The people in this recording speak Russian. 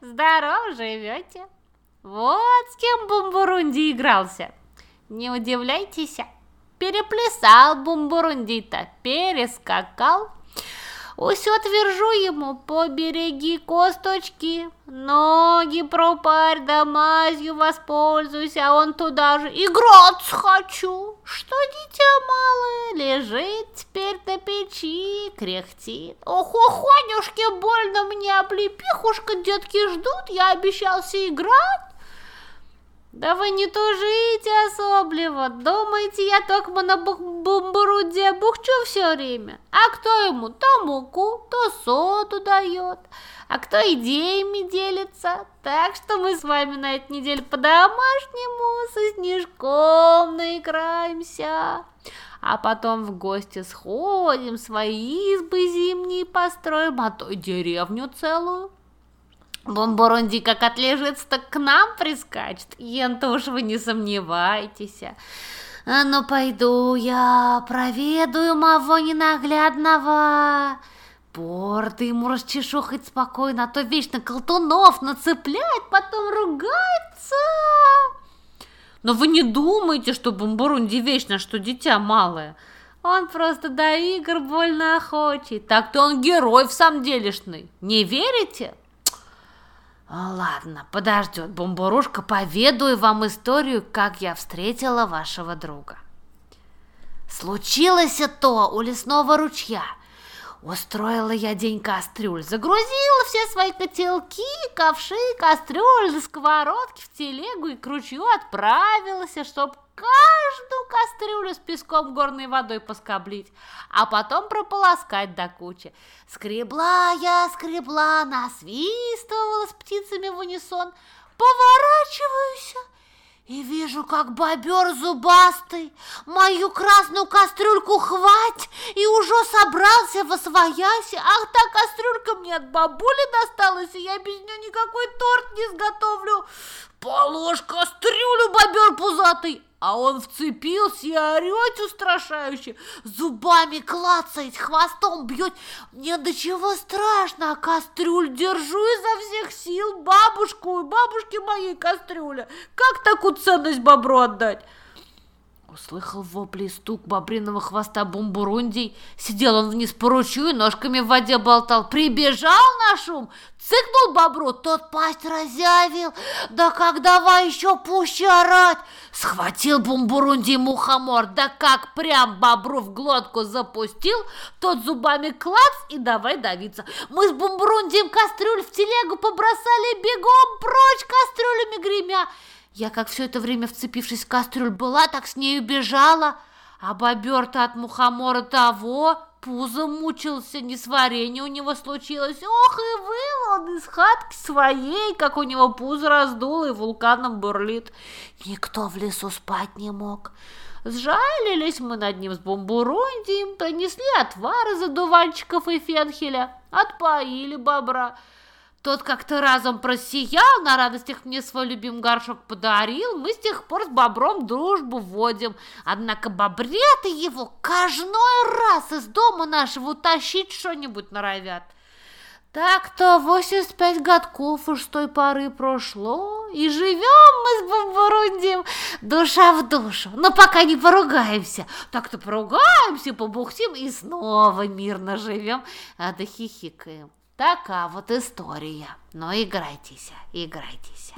Здорово живете. Вот с кем Бумбурунди игрался. Не удивляйтесь, переплясал Бумбурунди-то, перескакал, Усё твержу ему, побереги косточки, ноги пропарь, да мазью воспользуйся, а он туда же играться хочу. Что дитя малое лежит теперь на печи, кряхтит. Ох, охонюшки, больно мне, облепихушка, детки ждут, я обещался играть. Да вы не тужите особливо, думаете, я только на бумбуруде бухчу все время? А кто ему то муку, то соду дает, а кто идеями делится? Так что мы с вами на этой неделе по-домашнему со снежком наиграемся. А потом в гости сходим, свои избы зимние построим, а то и деревню целую. Бомборунди как отлежится, так к нам прискачет. Ента уж вы не сомневайтесь. А ну пойду я проведаю моего ненаглядного. Порты ему расчешу хоть спокойно, а то вечно колтунов нацепляет, потом ругается. Но вы не думайте, что Бомборунди вечно, что дитя малое. Он просто до игр больно охочий. Так-то он герой в самом делешный. Не верите? Ладно, подождет бомбурушка, поведаю вам историю, как я встретила вашего друга. Случилось то у лесного ручья. Устроила я день кастрюль, загрузила все свои котелки, ковши, кастрюль, сковородки в телегу и к ручью отправилась, чтоб каждую кастрюлю с песком горной водой поскоблить, а потом прополоскать до кучи. Скребла я, скребла, насвистывала с птицами в унисон, поворачиваюсь и вижу, как бобер зубастый мою красную кастрюльку хвать и уже собрался во свояси. Ах, та кастрюлька мне от бабули досталась, и я без нее никакой торт не сготовлю. Положь кастрюлю, бобер пузатый, а он вцепился и орет устрашающе, зубами клацает, хвостом бьет. Мне до чего страшно, а кастрюль держу изо всех сил бабушку и бабушке моей кастрюля. Как такую ценность бобру отдать? Услыхал вопли и стук бобриного хвоста бумбурундий. Сидел он вниз по ручью и ножками в воде болтал. Прибежал на шум, цыкнул бобру, тот пасть разявил. Да как давай еще пуще орать. Схватил бумбурундий мухомор, да как прям бобру в глотку запустил, тот зубами клац и давай давиться. Мы с бумбурундием кастрюль в телегу побросали бегом прочь гремя. Я, как все это время вцепившись в кастрюль была, так с нею бежала, а бобер-то от мухомора того пузо мучился, несварение у него случилось. Ох, и выл он из хатки своей, как у него пузо раздуло и вулканом бурлит. Никто в лесу спать не мог. Сжалились мы над ним с бомбурундием, принесли отвар из одуванчиков и фенхеля, отпоили бобра. Тот как-то разом просиял, на радостях мне свой любимый горшок подарил. Мы с тех пор с бобром дружбу вводим. Однако бобрята его каждый раз из дома нашего утащить что-нибудь норовят. Так-то 85 годков уж с той поры прошло, и живем мы с Бомбурундием душа в душу. Но пока не поругаемся, так-то поругаемся, побухтим и снова мирно живем, а да хихикаем. Такая вот история. Но играйтесь, играйтесь.